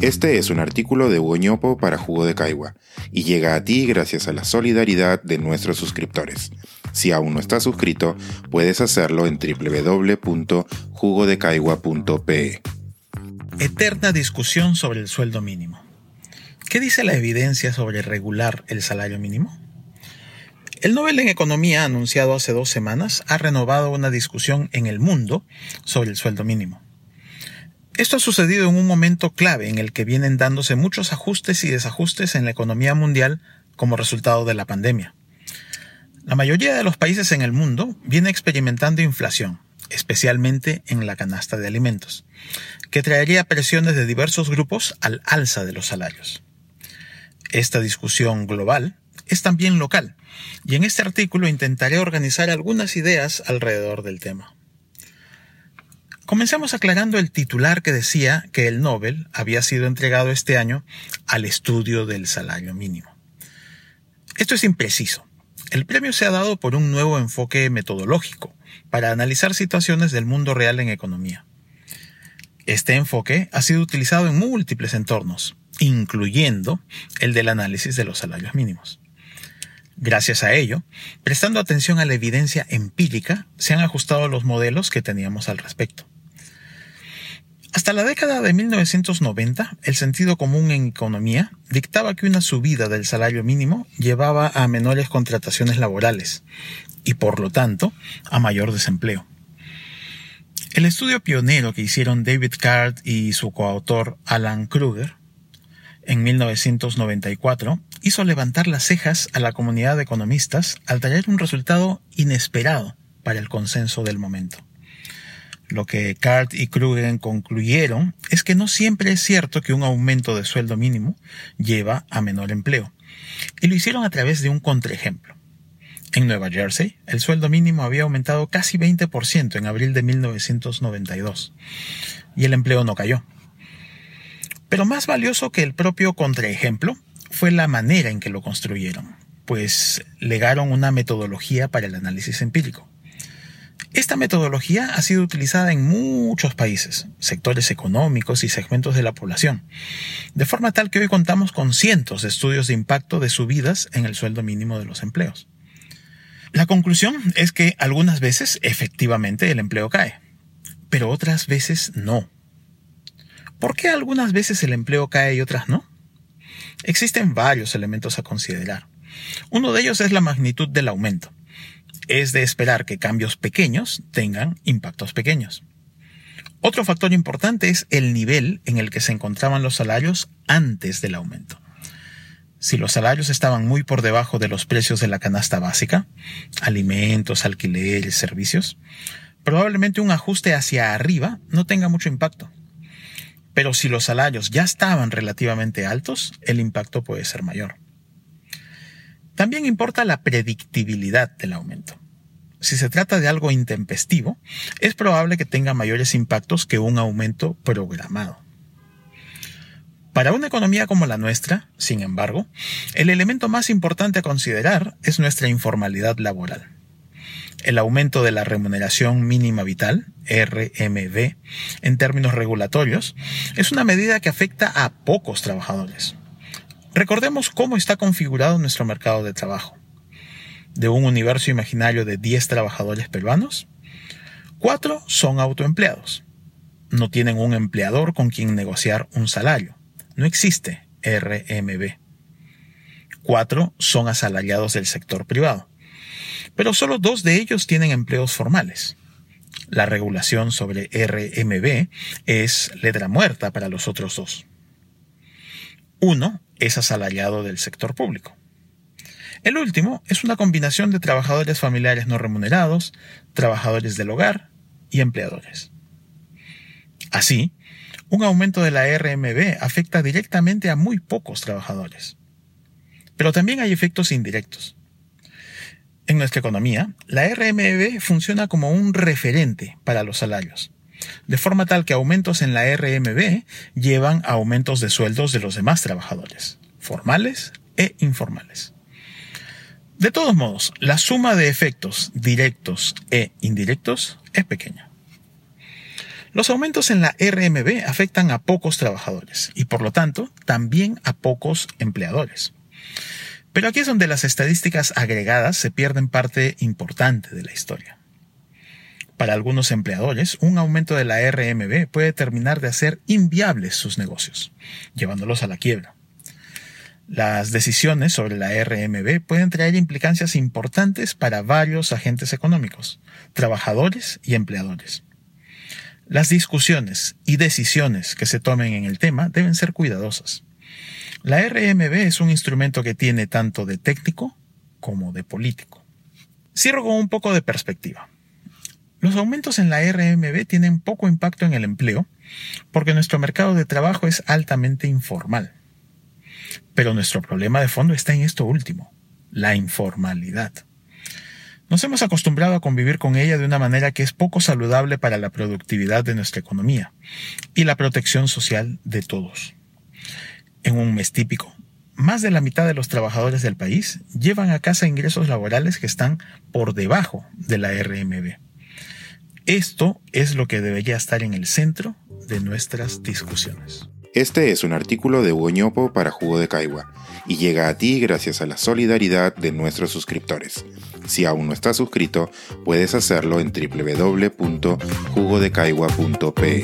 Este es un artículo de Hugo para Jugo de Caigua y llega a ti gracias a la solidaridad de nuestros suscriptores. Si aún no estás suscrito, puedes hacerlo en www.jugodecaigua.pe. Eterna discusión sobre el sueldo mínimo. ¿Qué dice la evidencia sobre regular el salario mínimo? El Nobel en Economía, anunciado hace dos semanas, ha renovado una discusión en el mundo sobre el sueldo mínimo. Esto ha sucedido en un momento clave en el que vienen dándose muchos ajustes y desajustes en la economía mundial como resultado de la pandemia. La mayoría de los países en el mundo viene experimentando inflación, especialmente en la canasta de alimentos, que traería presiones de diversos grupos al alza de los salarios. Esta discusión global es también local, y en este artículo intentaré organizar algunas ideas alrededor del tema. Comencemos aclarando el titular que decía que el Nobel había sido entregado este año al estudio del salario mínimo. Esto es impreciso. El premio se ha dado por un nuevo enfoque metodológico para analizar situaciones del mundo real en economía. Este enfoque ha sido utilizado en múltiples entornos, incluyendo el del análisis de los salarios mínimos. Gracias a ello, prestando atención a la evidencia empírica, se han ajustado los modelos que teníamos al respecto. Hasta la década de 1990, el sentido común en economía dictaba que una subida del salario mínimo llevaba a menores contrataciones laborales y, por lo tanto, a mayor desempleo. El estudio pionero que hicieron David Card y su coautor Alan Kruger en 1994 hizo levantar las cejas a la comunidad de economistas al traer un resultado inesperado para el consenso del momento. Lo que Cart y Kruger concluyeron es que no siempre es cierto que un aumento de sueldo mínimo lleva a menor empleo. Y lo hicieron a través de un contraejemplo. En Nueva Jersey, el sueldo mínimo había aumentado casi 20% en abril de 1992 y el empleo no cayó. Pero más valioso que el propio contraejemplo fue la manera en que lo construyeron, pues legaron una metodología para el análisis empírico. Esta metodología ha sido utilizada en muchos países, sectores económicos y segmentos de la población, de forma tal que hoy contamos con cientos de estudios de impacto de subidas en el sueldo mínimo de los empleos. La conclusión es que algunas veces efectivamente el empleo cae, pero otras veces no. ¿Por qué algunas veces el empleo cae y otras no? Existen varios elementos a considerar. Uno de ellos es la magnitud del aumento es de esperar que cambios pequeños tengan impactos pequeños. Otro factor importante es el nivel en el que se encontraban los salarios antes del aumento. Si los salarios estaban muy por debajo de los precios de la canasta básica, alimentos, alquileres, servicios, probablemente un ajuste hacia arriba no tenga mucho impacto. Pero si los salarios ya estaban relativamente altos, el impacto puede ser mayor. También importa la predictibilidad del aumento. Si se trata de algo intempestivo, es probable que tenga mayores impactos que un aumento programado. Para una economía como la nuestra, sin embargo, el elemento más importante a considerar es nuestra informalidad laboral. El aumento de la remuneración mínima vital, RMV, en términos regulatorios, es una medida que afecta a pocos trabajadores. Recordemos cómo está configurado nuestro mercado de trabajo. De un universo imaginario de 10 trabajadores peruanos, 4 son autoempleados. No tienen un empleador con quien negociar un salario. No existe RMB. 4 son asalariados del sector privado. Pero solo dos de ellos tienen empleos formales. La regulación sobre RMB es letra muerta para los otros dos. Uno es asalariado del sector público. El último es una combinación de trabajadores familiares no remunerados, trabajadores del hogar y empleadores. Así, un aumento de la RMB afecta directamente a muy pocos trabajadores. Pero también hay efectos indirectos. En nuestra economía, la RMB funciona como un referente para los salarios de forma tal que aumentos en la RMB llevan a aumentos de sueldos de los demás trabajadores, formales e informales. De todos modos, la suma de efectos directos e indirectos es pequeña. Los aumentos en la RMB afectan a pocos trabajadores y por lo tanto también a pocos empleadores. Pero aquí es donde las estadísticas agregadas se pierden parte importante de la historia. Para algunos empleadores, un aumento de la RMB puede terminar de hacer inviables sus negocios, llevándolos a la quiebra. Las decisiones sobre la RMB pueden traer implicancias importantes para varios agentes económicos, trabajadores y empleadores. Las discusiones y decisiones que se tomen en el tema deben ser cuidadosas. La RMB es un instrumento que tiene tanto de técnico como de político. Cierro con un poco de perspectiva. Los aumentos en la RMB tienen poco impacto en el empleo porque nuestro mercado de trabajo es altamente informal. Pero nuestro problema de fondo está en esto último, la informalidad. Nos hemos acostumbrado a convivir con ella de una manera que es poco saludable para la productividad de nuestra economía y la protección social de todos. En un mes típico, más de la mitad de los trabajadores del país llevan a casa ingresos laborales que están por debajo de la RMB. Esto es lo que debería estar en el centro de nuestras discusiones. Este es un artículo de Hugo para Jugo de Caigua y llega a ti gracias a la solidaridad de nuestros suscriptores. Si aún no estás suscrito, puedes hacerlo en www.jugodecaigua.pe.